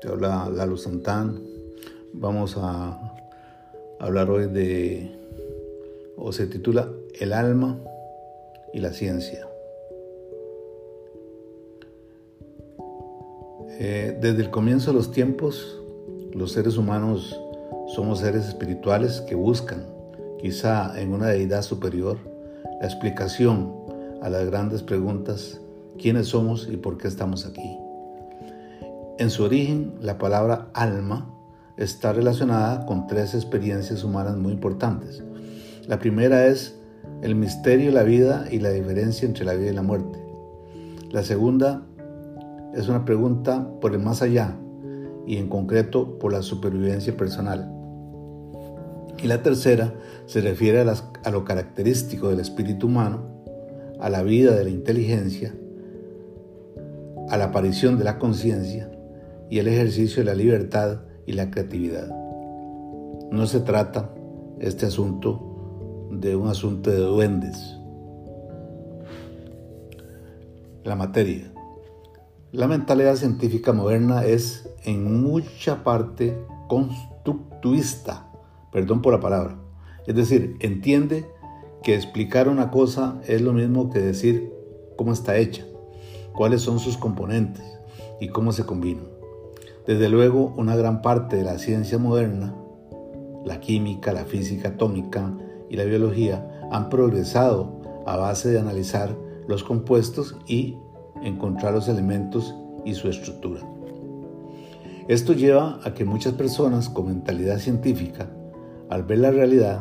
Te habla Lalo Santán. Vamos a hablar hoy de, o se titula El alma y la ciencia. Eh, desde el comienzo de los tiempos, los seres humanos somos seres espirituales que buscan, quizá en una deidad superior, la explicación a las grandes preguntas, quiénes somos y por qué estamos aquí. En su origen, la palabra alma está relacionada con tres experiencias humanas muy importantes. La primera es el misterio de la vida y la diferencia entre la vida y la muerte. La segunda es una pregunta por el más allá y en concreto por la supervivencia personal. Y la tercera se refiere a, a lo característico del espíritu humano, a la vida de la inteligencia, a la aparición de la conciencia y el ejercicio de la libertad y la creatividad. No se trata este asunto de un asunto de duendes. La materia. La mentalidad científica moderna es en mucha parte constructivista, perdón por la palabra. Es decir, entiende que explicar una cosa es lo mismo que decir cómo está hecha, cuáles son sus componentes y cómo se combinan. Desde luego, una gran parte de la ciencia moderna, la química, la física atómica y la biología, han progresado a base de analizar los compuestos y encontrar los elementos y su estructura. Esto lleva a que muchas personas con mentalidad científica, al ver la realidad,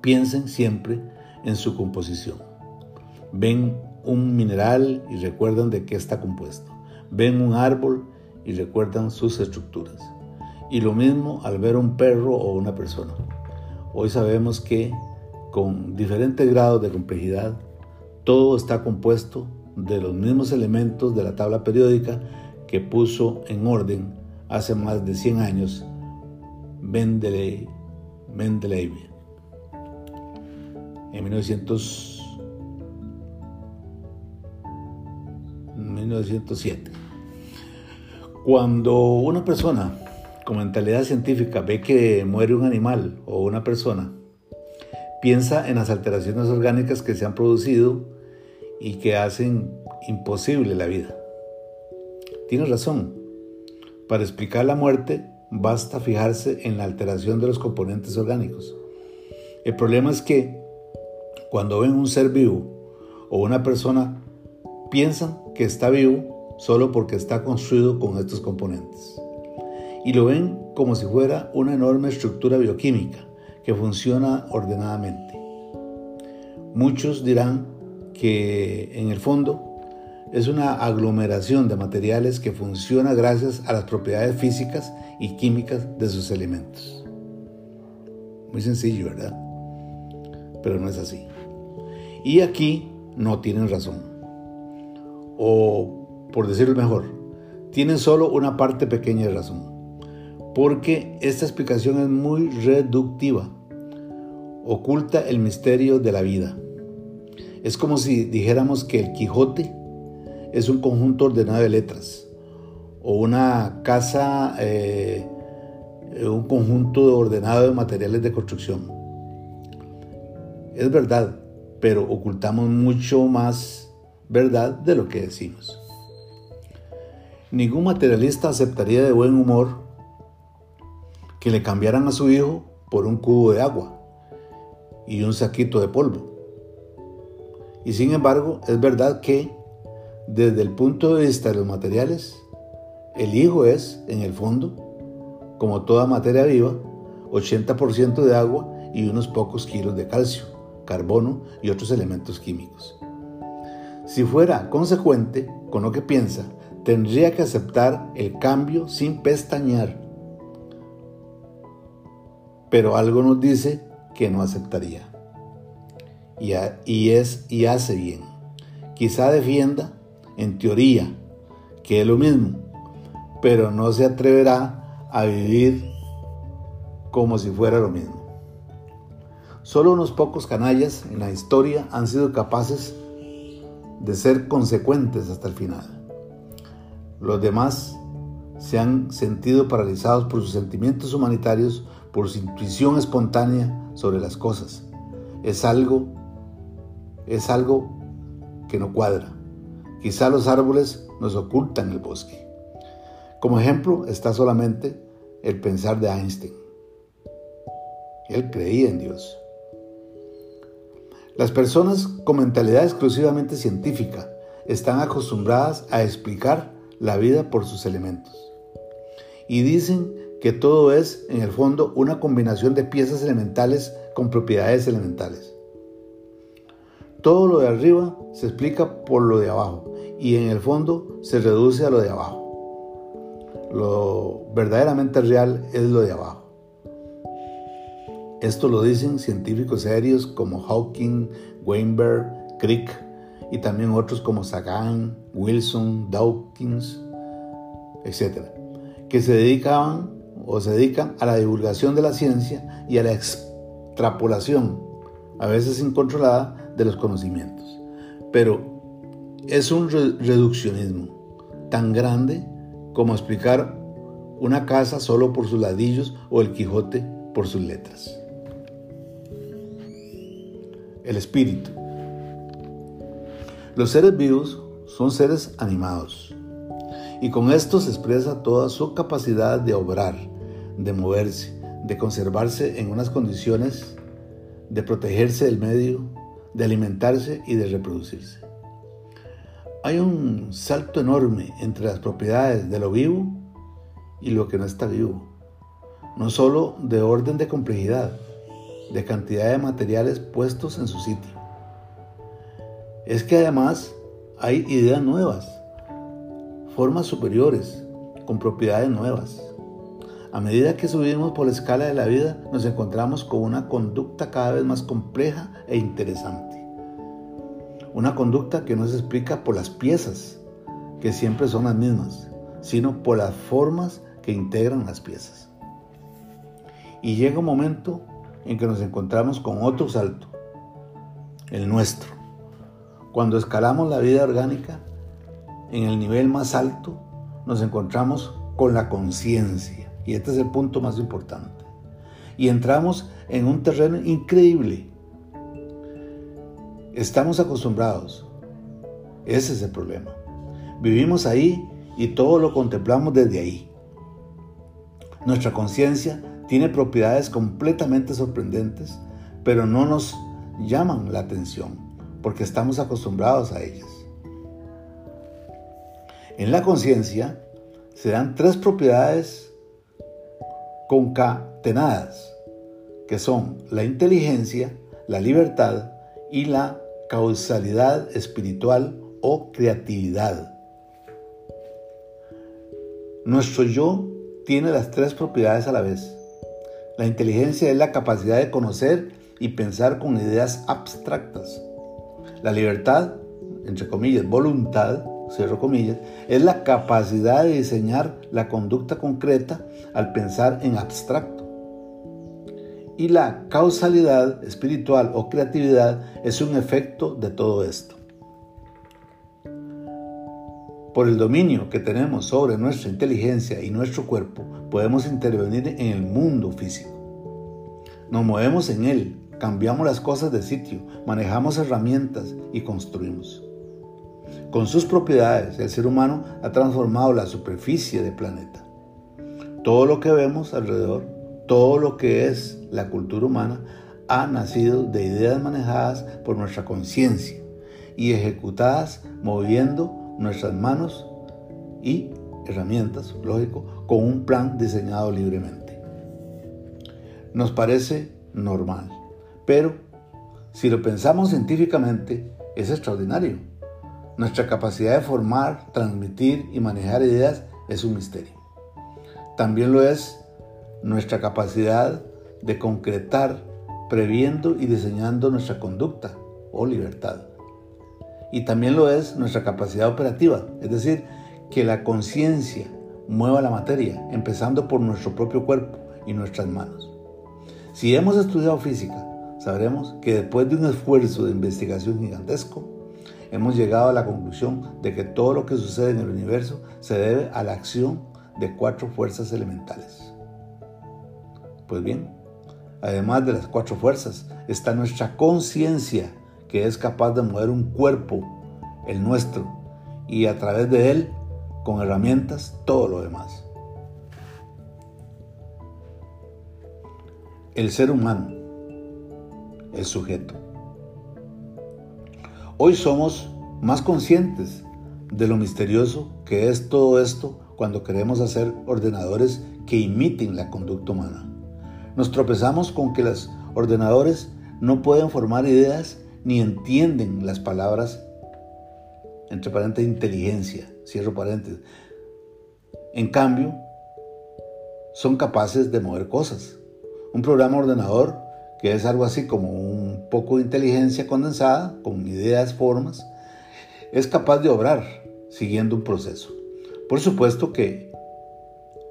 piensen siempre en su composición. Ven un mineral y recuerdan de qué está compuesto. Ven un árbol y recuerdan sus estructuras. Y lo mismo al ver un perro o una persona. Hoy sabemos que con diferentes grados de complejidad, todo está compuesto de los mismos elementos de la tabla periódica que puso en orden hace más de 100 años Mendeleev en 1900, 1907. Cuando una persona con mentalidad científica ve que muere un animal o una persona, piensa en las alteraciones orgánicas que se han producido y que hacen imposible la vida. Tiene razón. Para explicar la muerte basta fijarse en la alteración de los componentes orgánicos. El problema es que cuando ven un ser vivo o una persona, piensan que está vivo solo porque está construido con estos componentes. Y lo ven como si fuera una enorme estructura bioquímica que funciona ordenadamente. Muchos dirán que en el fondo es una aglomeración de materiales que funciona gracias a las propiedades físicas y químicas de sus elementos. Muy sencillo, ¿verdad? Pero no es así. Y aquí no tienen razón. O por decirlo mejor, tienen solo una parte pequeña de razón, porque esta explicación es muy reductiva, oculta el misterio de la vida. Es como si dijéramos que el Quijote es un conjunto ordenado de letras, o una casa, eh, un conjunto ordenado de materiales de construcción. Es verdad, pero ocultamos mucho más verdad de lo que decimos. Ningún materialista aceptaría de buen humor que le cambiaran a su hijo por un cubo de agua y un saquito de polvo. Y sin embargo, es verdad que desde el punto de vista de los materiales, el hijo es, en el fondo, como toda materia viva, 80% de agua y unos pocos kilos de calcio, carbono y otros elementos químicos. Si fuera consecuente con lo que piensa, tendría que aceptar el cambio sin pestañear. Pero algo nos dice que no aceptaría. Y, y, es y hace bien. Quizá defienda, en teoría, que es lo mismo, pero no se atreverá a vivir como si fuera lo mismo. Solo unos pocos canallas en la historia han sido capaces de ser consecuentes hasta el final. Los demás se han sentido paralizados por sus sentimientos humanitarios, por su intuición espontánea sobre las cosas. Es algo, es algo que no cuadra. Quizá los árboles nos ocultan el bosque. Como ejemplo está solamente el pensar de Einstein. Él creía en Dios. Las personas con mentalidad exclusivamente científica están acostumbradas a explicar la vida por sus elementos. Y dicen que todo es, en el fondo, una combinación de piezas elementales con propiedades elementales. Todo lo de arriba se explica por lo de abajo y en el fondo se reduce a lo de abajo. Lo verdaderamente real es lo de abajo. Esto lo dicen científicos serios como Hawking, Weinberg, Crick y también otros como Sagan, Wilson, Dawkins, etc., que se dedicaban o se dedican a la divulgación de la ciencia y a la extrapolación, a veces incontrolada, de los conocimientos. Pero es un reduccionismo tan grande como explicar una casa solo por sus ladillos o el Quijote por sus letras el espíritu. Los seres vivos son seres animados y con esto se expresa toda su capacidad de obrar, de moverse, de conservarse en unas condiciones, de protegerse del medio, de alimentarse y de reproducirse. Hay un salto enorme entre las propiedades de lo vivo y lo que no está vivo, no solo de orden de complejidad, de cantidad de materiales puestos en su sitio. Es que además hay ideas nuevas, formas superiores, con propiedades nuevas. A medida que subimos por la escala de la vida, nos encontramos con una conducta cada vez más compleja e interesante. Una conducta que no se explica por las piezas, que siempre son las mismas, sino por las formas que integran las piezas. Y llega un momento en que nos encontramos con otro salto, el nuestro. Cuando escalamos la vida orgánica, en el nivel más alto, nos encontramos con la conciencia. Y este es el punto más importante. Y entramos en un terreno increíble. Estamos acostumbrados. Ese es el problema. Vivimos ahí y todo lo contemplamos desde ahí. Nuestra conciencia tiene propiedades completamente sorprendentes, pero no nos llaman la atención porque estamos acostumbrados a ellas. En la conciencia se dan tres propiedades concatenadas, que son la inteligencia, la libertad y la causalidad espiritual o creatividad. Nuestro yo tiene las tres propiedades a la vez. La inteligencia es la capacidad de conocer y pensar con ideas abstractas. La libertad, entre comillas, voluntad, cierro comillas, es la capacidad de diseñar la conducta concreta al pensar en abstracto. Y la causalidad espiritual o creatividad es un efecto de todo esto. Por el dominio que tenemos sobre nuestra inteligencia y nuestro cuerpo, podemos intervenir en el mundo físico. Nos movemos en él, cambiamos las cosas de sitio, manejamos herramientas y construimos. Con sus propiedades, el ser humano ha transformado la superficie del planeta. Todo lo que vemos alrededor, todo lo que es la cultura humana, ha nacido de ideas manejadas por nuestra conciencia y ejecutadas moviendo nuestras manos y herramientas, lógico, con un plan diseñado libremente. Nos parece normal, pero si lo pensamos científicamente, es extraordinario. Nuestra capacidad de formar, transmitir y manejar ideas es un misterio. También lo es nuestra capacidad de concretar, previendo y diseñando nuestra conducta o libertad y también lo es nuestra capacidad operativa, es decir, que la conciencia mueva la materia, empezando por nuestro propio cuerpo y nuestras manos. Si hemos estudiado física, sabremos que después de un esfuerzo de investigación gigantesco, hemos llegado a la conclusión de que todo lo que sucede en el universo se debe a la acción de cuatro fuerzas elementales. Pues bien, además de las cuatro fuerzas, está nuestra conciencia, que es capaz de mover un cuerpo, el nuestro, y a través de él, con herramientas, todo lo demás. El ser humano, el sujeto. Hoy somos más conscientes de lo misterioso que es todo esto cuando queremos hacer ordenadores que imiten la conducta humana. Nos tropezamos con que los ordenadores no pueden formar ideas ni entienden las palabras, entre paréntesis, inteligencia, cierro paréntesis. En cambio, son capaces de mover cosas. Un programa ordenador, que es algo así como un poco de inteligencia condensada, con ideas, formas, es capaz de obrar siguiendo un proceso. Por supuesto que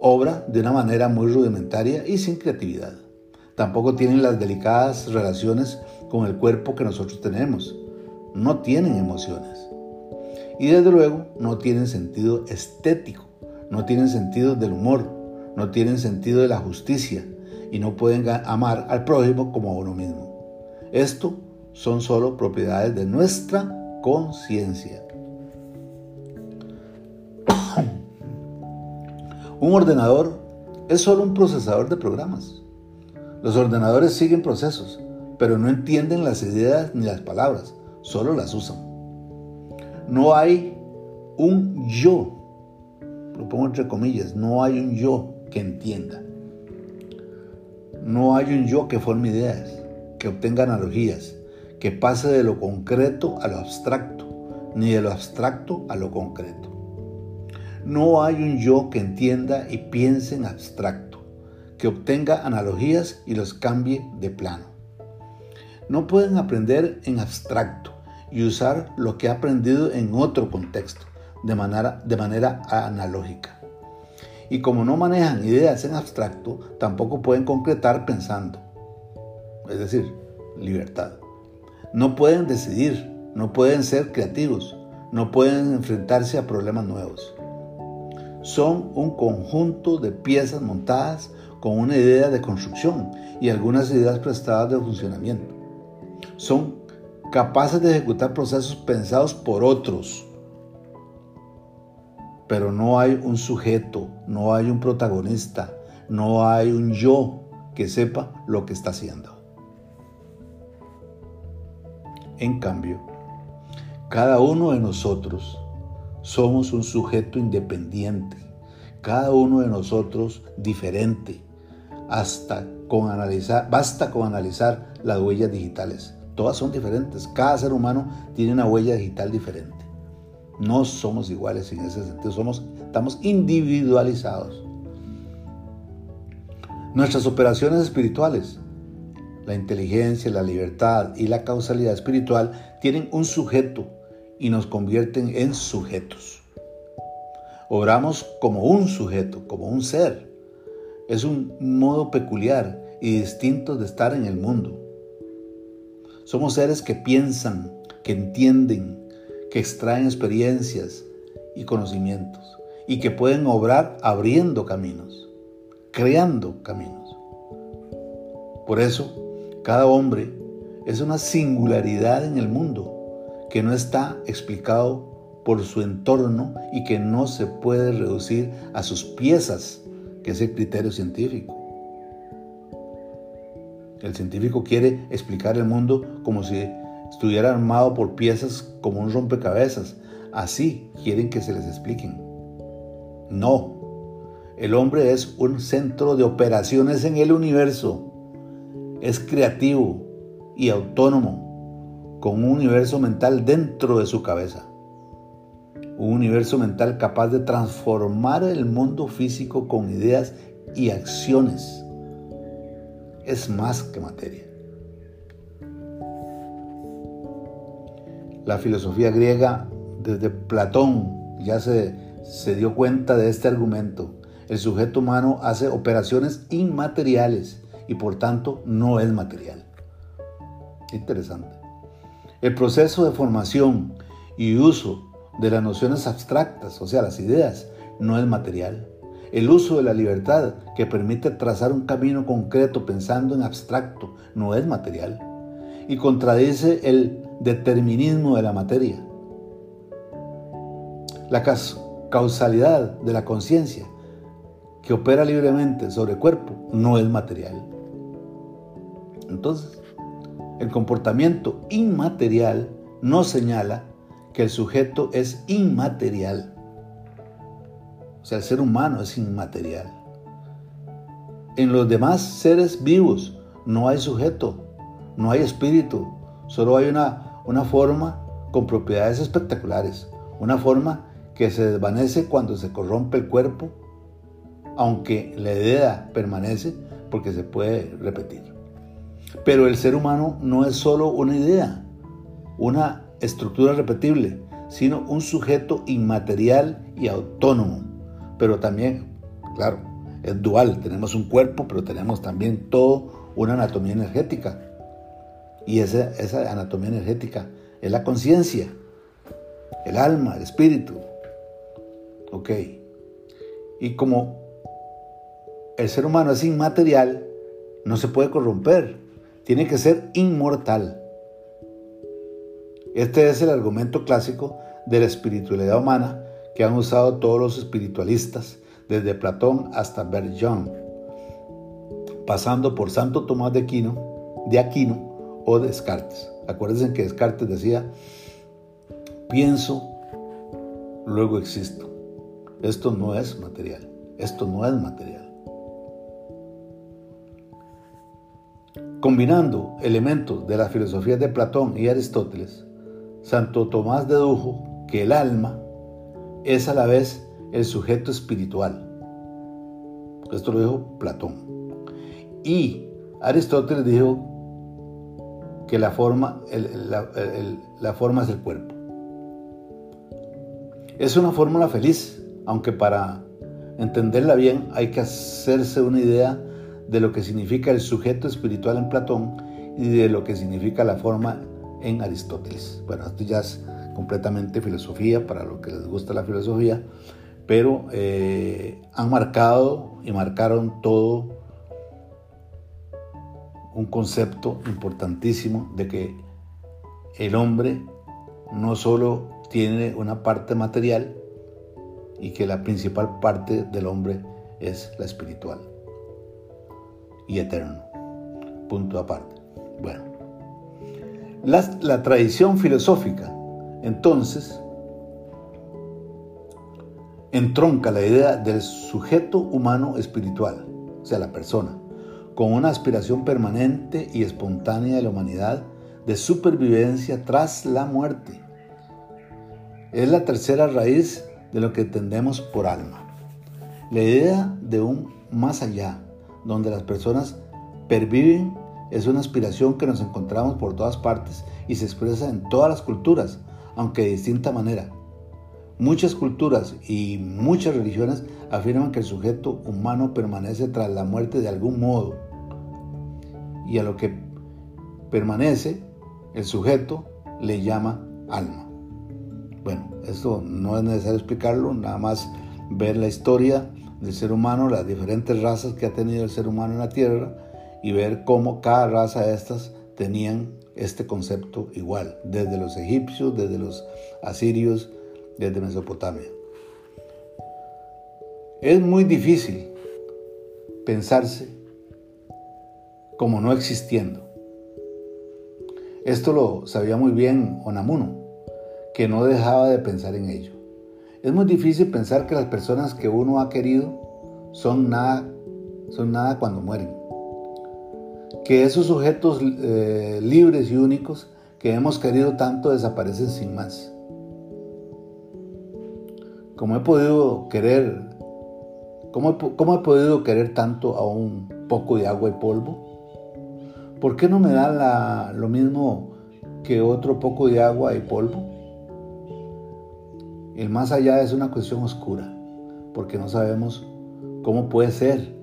obra de una manera muy rudimentaria y sin creatividad. Tampoco tienen las delicadas relaciones con el cuerpo que nosotros tenemos. No tienen emociones. Y desde luego no tienen sentido estético, no tienen sentido del humor, no tienen sentido de la justicia y no pueden amar al prójimo como a uno mismo. Esto son solo propiedades de nuestra conciencia. Un ordenador es solo un procesador de programas. Los ordenadores siguen procesos, pero no entienden las ideas ni las palabras, solo las usan. No hay un yo, lo pongo entre comillas, no hay un yo que entienda. No hay un yo que forme ideas, que obtenga analogías, que pase de lo concreto a lo abstracto, ni de lo abstracto a lo concreto. No hay un yo que entienda y piense en abstracto, que obtenga analogías y los cambie de plano. No pueden aprender en abstracto y usar lo que ha aprendido en otro contexto, de manera, de manera analógica. Y como no manejan ideas en abstracto, tampoco pueden concretar pensando. Es decir, libertad. No pueden decidir, no pueden ser creativos, no pueden enfrentarse a problemas nuevos son un conjunto de piezas montadas con una idea de construcción y algunas ideas prestadas de funcionamiento. Son capaces de ejecutar procesos pensados por otros, pero no hay un sujeto, no hay un protagonista, no hay un yo que sepa lo que está haciendo. En cambio, cada uno de nosotros somos un sujeto independiente, cada uno de nosotros diferente. Basta con analizar las huellas digitales. Todas son diferentes. Cada ser humano tiene una huella digital diferente. No somos iguales en ese sentido. Somos, estamos individualizados. Nuestras operaciones espirituales, la inteligencia, la libertad y la causalidad espiritual tienen un sujeto y nos convierten en sujetos. Oramos como un sujeto, como un ser. Es un modo peculiar y distinto de estar en el mundo. Somos seres que piensan, que entienden, que extraen experiencias y conocimientos y que pueden obrar abriendo caminos, creando caminos. Por eso, cada hombre es una singularidad en el mundo que no está explicado por su entorno y que no se puede reducir a sus piezas, que es el criterio científico. El científico quiere explicar el mundo como si estuviera armado por piezas como un rompecabezas. Así quieren que se les expliquen. No. El hombre es un centro de operaciones en el universo. Es creativo y autónomo con un universo mental dentro de su cabeza. Un universo mental capaz de transformar el mundo físico con ideas y acciones. Es más que materia. La filosofía griega, desde Platón, ya se, se dio cuenta de este argumento. El sujeto humano hace operaciones inmateriales y por tanto no es material. Interesante. El proceso de formación y uso de las nociones abstractas, o sea, las ideas, no es material. el uso de la libertad que permite trazar un camino concreto pensando en abstracto, no es material. Y contradice el determinismo de la materia. La causalidad de la conciencia que opera libremente sobre el cuerpo no es material. Entonces, el comportamiento inmaterial no señala que el sujeto es inmaterial. O sea, el ser humano es inmaterial. En los demás seres vivos no hay sujeto, no hay espíritu, solo hay una, una forma con propiedades espectaculares, una forma que se desvanece cuando se corrompe el cuerpo, aunque la idea permanece porque se puede repetir. Pero el ser humano no es solo una idea, una estructura repetible, sino un sujeto inmaterial y autónomo. Pero también, claro, es dual. Tenemos un cuerpo, pero tenemos también toda una anatomía energética. Y esa, anatomía energética es la conciencia, el alma, el espíritu. Ok. Y como el ser humano es inmaterial, no se puede corromper. Tiene que ser inmortal. Este es el argumento clásico de la espiritualidad humana que han usado todos los espiritualistas, desde Platón hasta Bert pasando por Santo Tomás de Aquino, de Aquino o Descartes. Acuérdense que Descartes decía, pienso, luego existo. Esto no es material, esto no es material. Combinando elementos de la filosofía de Platón y Aristóteles, Santo Tomás dedujo que el alma es a la vez el sujeto espiritual. Esto lo dijo Platón. Y Aristóteles dijo que la forma, la forma es el cuerpo. Es una fórmula feliz, aunque para entenderla bien hay que hacerse una idea de lo que significa el sujeto espiritual en Platón y de lo que significa la forma en Aristóteles. Bueno, esto ya es completamente filosofía para los que les gusta la filosofía, pero eh, han marcado y marcaron todo un concepto importantísimo de que el hombre no solo tiene una parte material y que la principal parte del hombre es la espiritual y eterno. Punto aparte. Bueno. La, tradición filosófica, entonces, entronca la idea del sujeto humano espiritual, o sea, la persona, con una aspiración permanente y espontánea de la humanidad de supervivencia tras la muerte. Es la tercera raíz de lo que entendemos por alma. La idea de un más allá, donde las personas perviven es una aspiración que nos encontramos por todas partes y se expresa en todas las culturas, aunque de distinta manera. Muchas culturas y muchas religiones afirman que el sujeto humano permanece tras la muerte de algún modo. Y a lo que permanece, el sujeto le llama alma. Bueno, esto no es necesario explicarlo, nada más ver la historia del ser humano, las diferentes razas que ha tenido el ser humano en la Tierra y ver cómo cada raza de estas tenían este concepto igual, desde los egipcios, desde los asirios, desde Mesopotamia. Es muy difícil pensarse como no existiendo. Esto lo sabía muy bien Onamuno, que no dejaba de pensar en ello. Es muy difícil pensar que las personas que uno ha querido son nada, son nada cuando mueren que esos sujetos eh, libres y únicos que hemos querido tanto desaparecen sin más. ¿Cómo he podido querer, cómo, he podido querer tanto a un poco de agua y polvo? ¿Por qué no me da lo mismo que otro poco de agua y polvo? El más allá es una cuestión oscura, porque no sabemos cómo puede ser,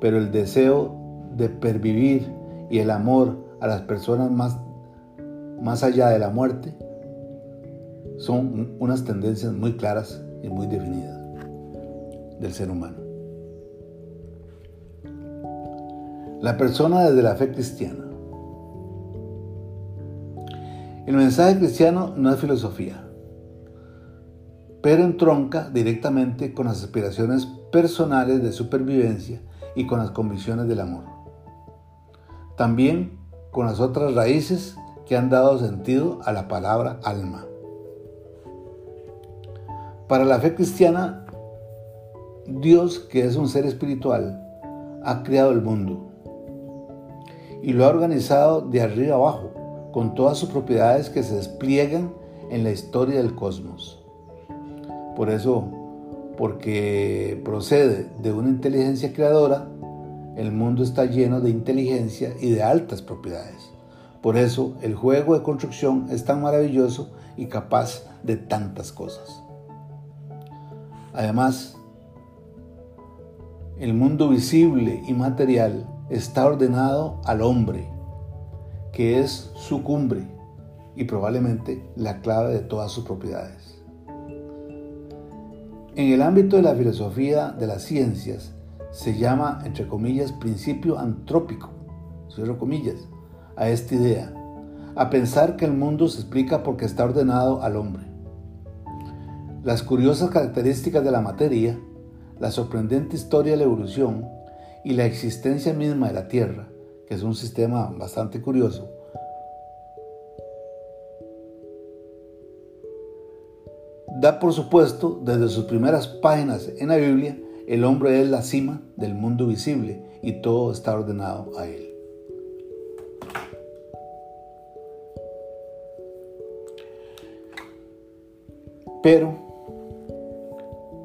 pero el deseo de pervivir y el amor a las personas más, más allá de la muerte son unas tendencias muy claras y muy definidas del ser humano. La persona desde la fe cristiana. El mensaje cristiano no es filosofía, pero entronca directamente con las aspiraciones personales de supervivencia y con las convicciones del amor. También con las otras raíces que han dado sentido a la palabra alma. Para la fe cristiana, Dios, que es un ser espiritual, ha creado el mundo y lo ha organizado de arriba abajo, con todas sus propiedades que se despliegan en la historia del cosmos. Por eso, porque procede de una inteligencia creadora, el mundo está lleno de inteligencia y de altas propiedades. Por eso el juego de construcción es tan maravilloso y capaz de tantas cosas. Además, el mundo visible y material está ordenado al hombre, que es su cumbre y probablemente la clave de todas sus propiedades. En el ámbito de la filosofía de las ciencias se llama, entre comillas, principio antrópico, a esta idea, a pensar que el mundo se explica porque está ordenado al hombre. Las curiosas características de la materia, la sorprendente historia de la evolución y la existencia misma de la Tierra, que es un sistema bastante curioso, da por supuesto desde sus primeras páginas en la Biblia, el hombre es la cima del mundo visible y todo está ordenado a él. Pero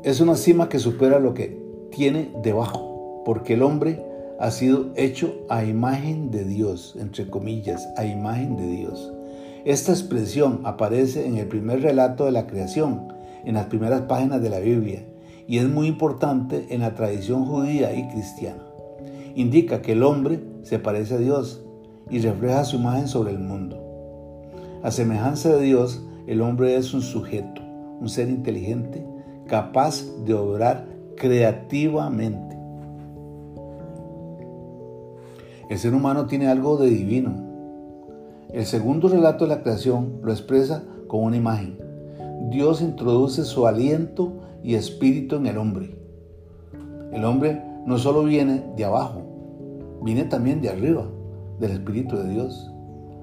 es una cima que supera lo que tiene debajo, porque el hombre ha sido hecho a imagen de Dios, entre comillas, a imagen de Dios. Esta expresión aparece en el primer relato de la creación, en las primeras páginas de la Biblia, y es muy importante en la tradición judía y cristiana. Indica que el hombre se parece a Dios y refleja su imagen sobre el mundo. A semejanza de Dios, el hombre es un sujeto, un ser inteligente, capaz de obrar creativamente. El ser humano tiene algo de divino. El segundo relato de la creación lo expresa con una imagen. Dios introduce su aliento y espíritu en el hombre. El hombre no solo viene de abajo, viene también de arriba, del Espíritu de Dios.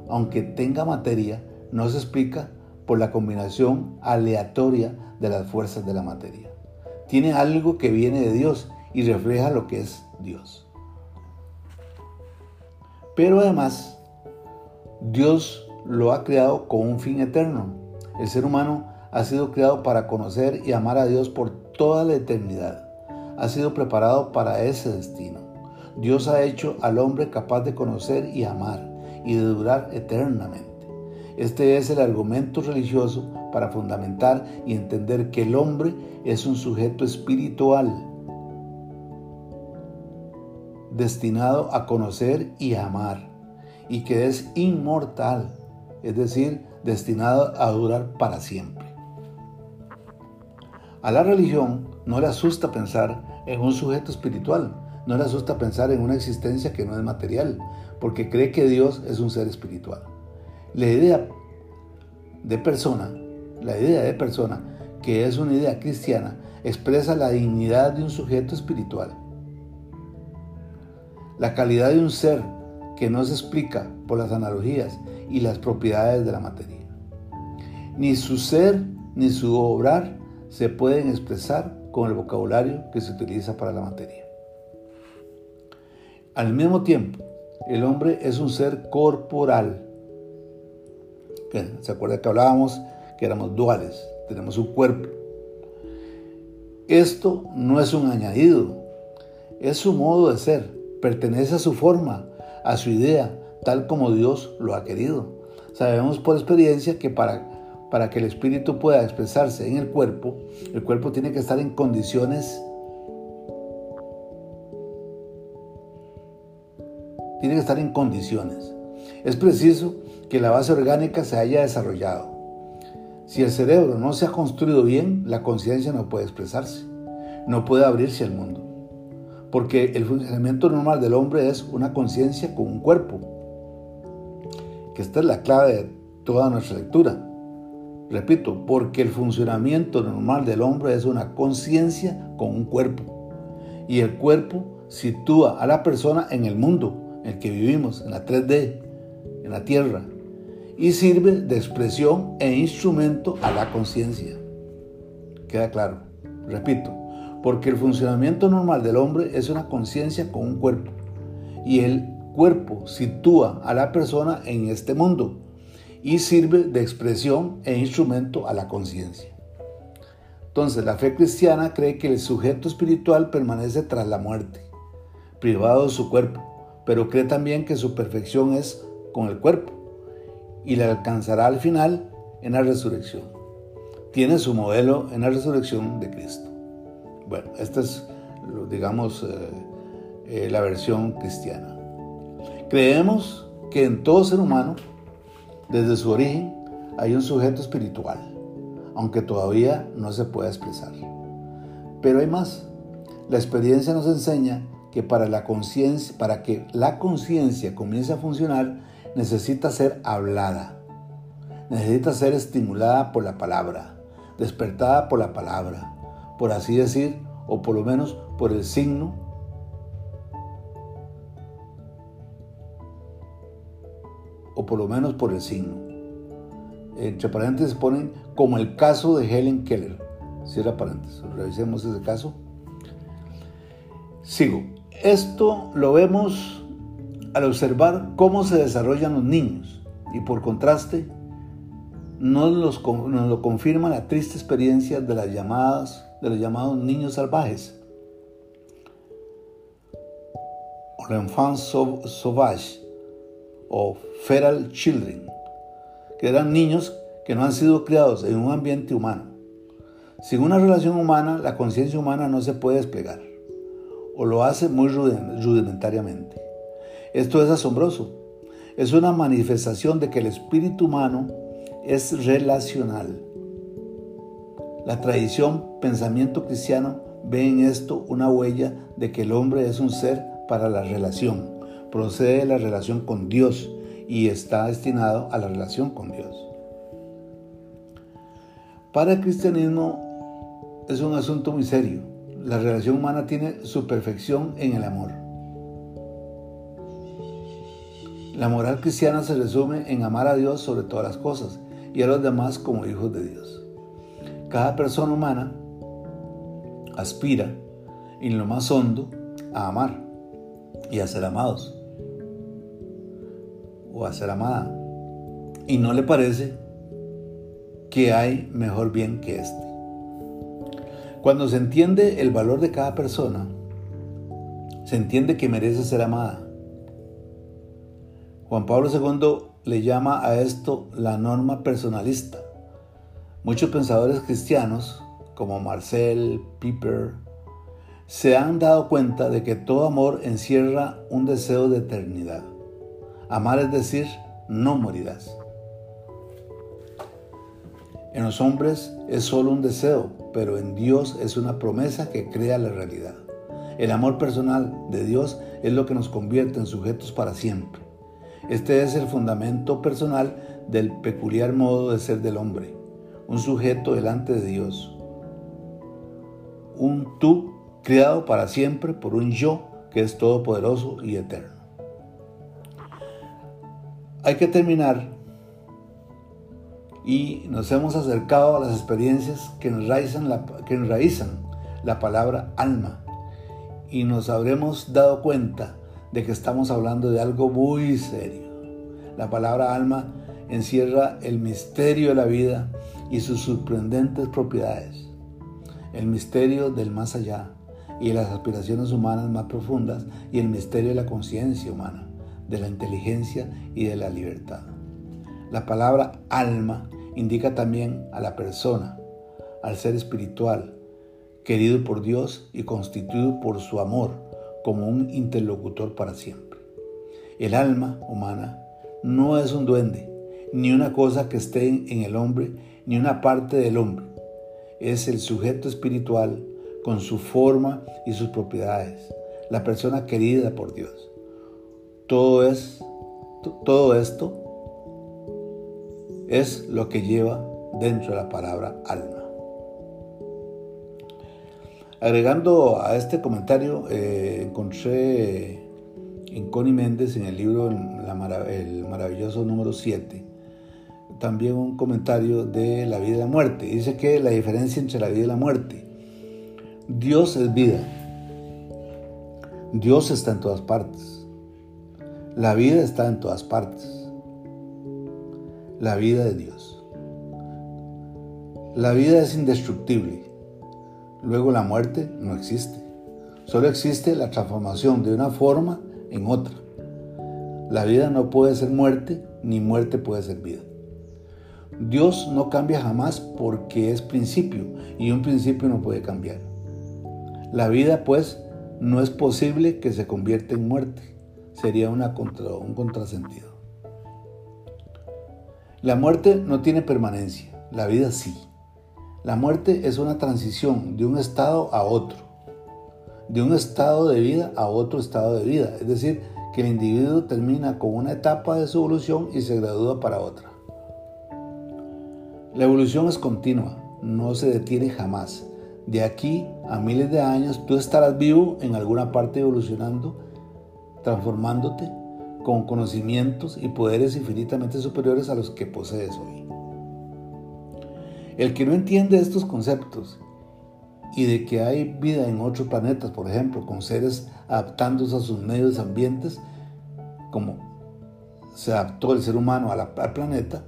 Aunque tenga materia, no se explica por la combinación aleatoria de las fuerzas de la materia. Tiene algo que viene de Dios y refleja lo que es Dios. Pero además, Dios lo ha creado con un fin eterno. El ser humano ha sido creado para conocer y amar a Dios por toda la eternidad. Ha sido preparado para ese destino. Dios ha hecho al hombre capaz de conocer y amar y de durar eternamente. Este es el argumento religioso para fundamentar y entender que el hombre es un sujeto espiritual destinado a conocer y amar y que es inmortal, es decir, destinado a durar para siempre. A la religión no le asusta pensar en un sujeto espiritual, no le asusta pensar en una existencia que no es material, porque cree que Dios es un ser espiritual. La idea de persona, la idea de persona, que es una idea cristiana, expresa la dignidad de un sujeto espiritual. La calidad de un ser que no se explica por las analogías y las propiedades de la materia. Ni su ser ni su obrar se pueden expresar con el vocabulario que se utiliza para la materia. Al mismo tiempo, el hombre es un ser corporal ¿Se acuerda que hablábamos que éramos duales? Tenemos un cuerpo. Esto no es un añadido, es su modo de ser, pertenece a su forma, a su idea, tal como Dios lo ha querido. Sabemos por experiencia que para, para que el espíritu pueda expresarse en el cuerpo, el cuerpo tiene que estar en condiciones tiene que estar en condiciones. Es preciso que la base orgánica se haya desarrollado. Si el cerebro no se ha construido bien, la conciencia no puede expresarse, no puede abrirse al mundo. Porque el funcionamiento normal del hombre es una conciencia con un cuerpo. Que esta es la clave de toda nuestra lectura. Repito, porque el funcionamiento normal del hombre es una conciencia con un cuerpo. Y el cuerpo sitúa a la persona en el mundo en el que vivimos, en la 3D, en la tierra, y sirve de expresión e instrumento a la conciencia. Queda claro. Repito, porque el funcionamiento normal del hombre es una conciencia con un cuerpo, y el cuerpo sitúa a la persona en este mundo y sirve de expresión e instrumento a la conciencia. Entonces, la fe cristiana cree que el sujeto espiritual permanece tras la muerte, privado de su cuerpo, pero cree también que su perfección es con el cuerpo y le alcanzará al final en la resurrección. Tiene su modelo en la resurrección de Cristo. Bueno, esta es, digamos, eh, eh, la versión cristiana. Creemos que en todo ser humano desde su origen hay un sujeto espiritual, aunque todavía no se pueda expresar. Pero hay más. La experiencia nos enseña que para, la para que la conciencia comience a funcionar necesita ser hablada, necesita ser estimulada por la palabra, despertada por la palabra, por así decir, o por lo menos por el signo o por lo menos por el signo. Entre paréntesis ponen como el caso de Helen Keller. Cierra paréntesis. Revisemos ese caso. Sigo. Esto lo vemos al observar cómo se desarrollan los niños y por contraste nos, nos lo confirma la triste experiencia de las llamadas de los llamados niños salvajes o l'enfant sauvage o feral children, que eran niños que no han sido criados en un ambiente humano. Sin una relación humana, la conciencia humana no se puede desplegar, o lo hace muy rudimentariamente. Esto es asombroso. Es una manifestación de que el espíritu humano es relacional. La tradición pensamiento cristiano ve en esto una huella de que el hombre es un ser para la relación procede de la relación con Dios y está destinado a la relación con Dios. Para el cristianismo es un asunto muy serio. La relación humana tiene su perfección en el amor. La moral cristiana se resume en amar a Dios sobre todas las cosas y a los demás como hijos de Dios. Cada persona humana aspira en lo más hondo a amar y a ser amados o a ser amada. Y no le parece que hay mejor bien que este. Cuando se entiende el valor de cada persona, se entiende que merece ser amada. Juan Pablo II le llama a esto la norma personalista. Muchos pensadores cristianos, como Marcel, Piper, se han dado cuenta de que todo amor encierra un deseo de eternidad. Amar es decir, no morirás. En los hombres es solo un deseo, pero en Dios es una promesa que crea la realidad. El amor personal de Dios es lo que nos convierte en sujetos para siempre. Este es el fundamento personal del peculiar modo de ser del hombre, un sujeto delante de Dios, un tú creado para siempre por un yo que es todopoderoso y eterno hay que terminar y nos hemos acercado a las experiencias que enraizan la, que enraizan la palabra alma y nos habremos dado cuenta de que estamos hablando de algo muy serio. La palabra alma encierra el misterio de la vida y sus sorprendentes propiedades, el misterio del más allá y las aspiraciones humanas más profundas y el misterio de la conciencia humana de la inteligencia y de la libertad. La palabra alma indica también a la persona, al ser espiritual, querido por Dios y constituido por su amor como un interlocutor para siempre. El alma humana no es un duende, ni una cosa que esté en el hombre, ni una parte del hombre. Es el sujeto espiritual con su forma y sus propiedades, la persona querida por Dios. Todo, es, todo esto es lo que lleva dentro de la palabra alma. Agregando a este comentario, eh, encontré en Connie Méndez en el libro El maravilloso número 7, también un comentario de la vida y la muerte. Dice que la diferencia entre la vida y la muerte. Dios es vida. Dios está en todas partes. La vida está en todas partes. La vida de Dios. La vida es indestructible. Luego la muerte no existe. Solo existe la transformación de una forma en otra. La vida no puede ser muerte, ni muerte puede ser vida. Dios no cambia jamás porque es principio y un principio no puede cambiar. La vida pues no es posible que se convierta en muerte. Sería una contra, un contrasentido. La muerte no tiene permanencia, la vida sí. La muerte es una transición de un estado a otro, de un estado de vida a otro estado de vida. Es decir, que el individuo termina con una etapa de su evolución y se gradúa para otra. La evolución es continua, no se detiene jamás. De aquí a miles de años tú estarás vivo en alguna parte evolucionando, transformándote con conocimientos y poderes infinitamente superiores a los que posees hoy. El que no entiende estos conceptos y de que hay vida en otros planetas, por ejemplo, con seres adaptándose a sus medios ambientes, como se adaptó el ser humano al planeta,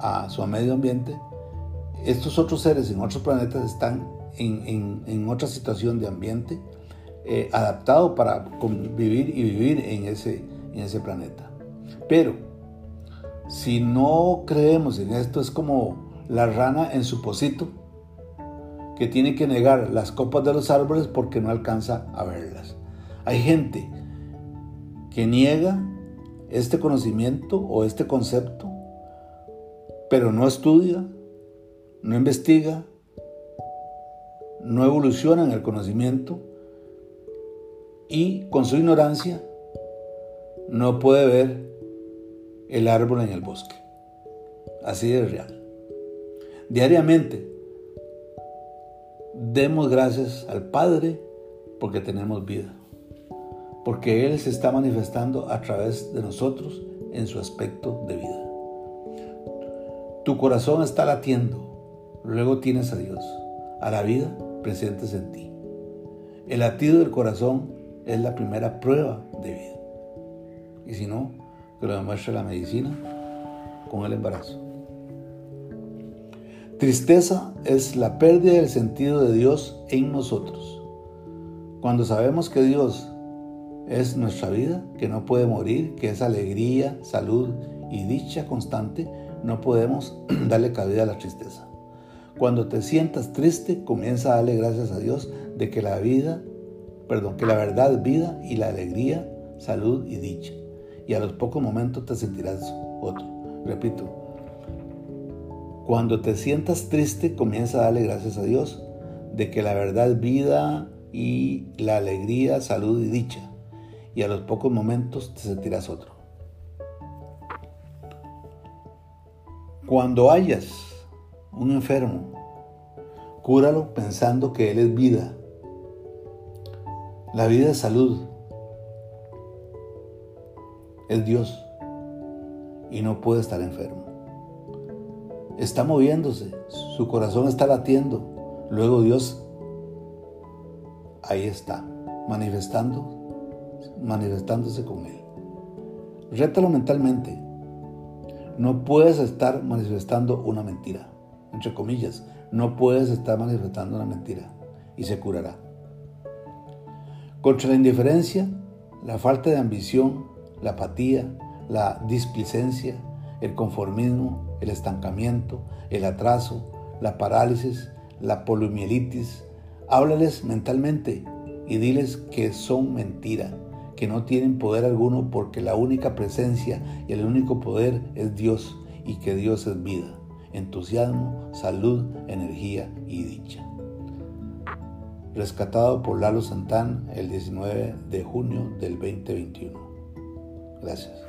a su medio ambiente, estos otros seres en otros planetas están en, otra situación de ambiente eh, adaptado para convivir y vivir en ese, en ese planeta. Pero si no creemos en esto, es como la rana en su pocito, que tiene que negar las copas de los árboles porque no alcanza a verlas. Hay gente que niega este conocimiento o este concepto, pero no estudia, no investiga, no evoluciona en el conocimiento y con su ignorancia no puede ver el árbol en el bosque. Así es real. Diariamente, demos gracias al Padre porque tenemos vida. Porque Él se está manifestando a través de nosotros en su aspecto de vida. Tu corazón está latiendo, luego tienes a Dios, a la vida presentes en ti. El latido del corazón es la primera prueba de vida. Y si no, que lo demuestra la medicina con el embarazo. Tristeza es la pérdida del sentido de Dios en nosotros. Cuando sabemos que Dios es nuestra vida, que no puede morir, que es alegría, salud y dicha constante, no podemos darle cabida a la tristeza. Cuando te sientas triste, comienza a darle gracias a Dios de que la vida, perdón, que la verdad, vida y la alegría, salud y dicha y a los pocos momentos te sentirás otro. Repito, cuando te sientas triste, comienza a darle gracias a Dios de que la verdad vida y la alegría, salud y dicha. Y a los pocos momentos te sentirás otro. Cuando hayas un enfermo, cúralo pensando que Él es vida. La vida es salud es Dios y no puede estar enfermo. Está moviéndose, su corazón está latiendo. Luego Dios ahí está, manifestando, manifestándose con él. Rétalo mentalmente. No puedes estar manifestando una mentira. Entre comillas, no puedes estar manifestando una mentira y se curará. Contra la indiferencia, la falta de ambición, la apatía, la displicencia, el conformismo, el estancamiento, el atraso, la parálisis, la poliomielitis. Háblales mentalmente y diles que son mentira, que no tienen poder alguno porque la única presencia y el único poder es Dios y que Dios es vida, entusiasmo, salud, energía y dicha. rescatado por Lalo Santán el 19 de junio del 2021. Gracias.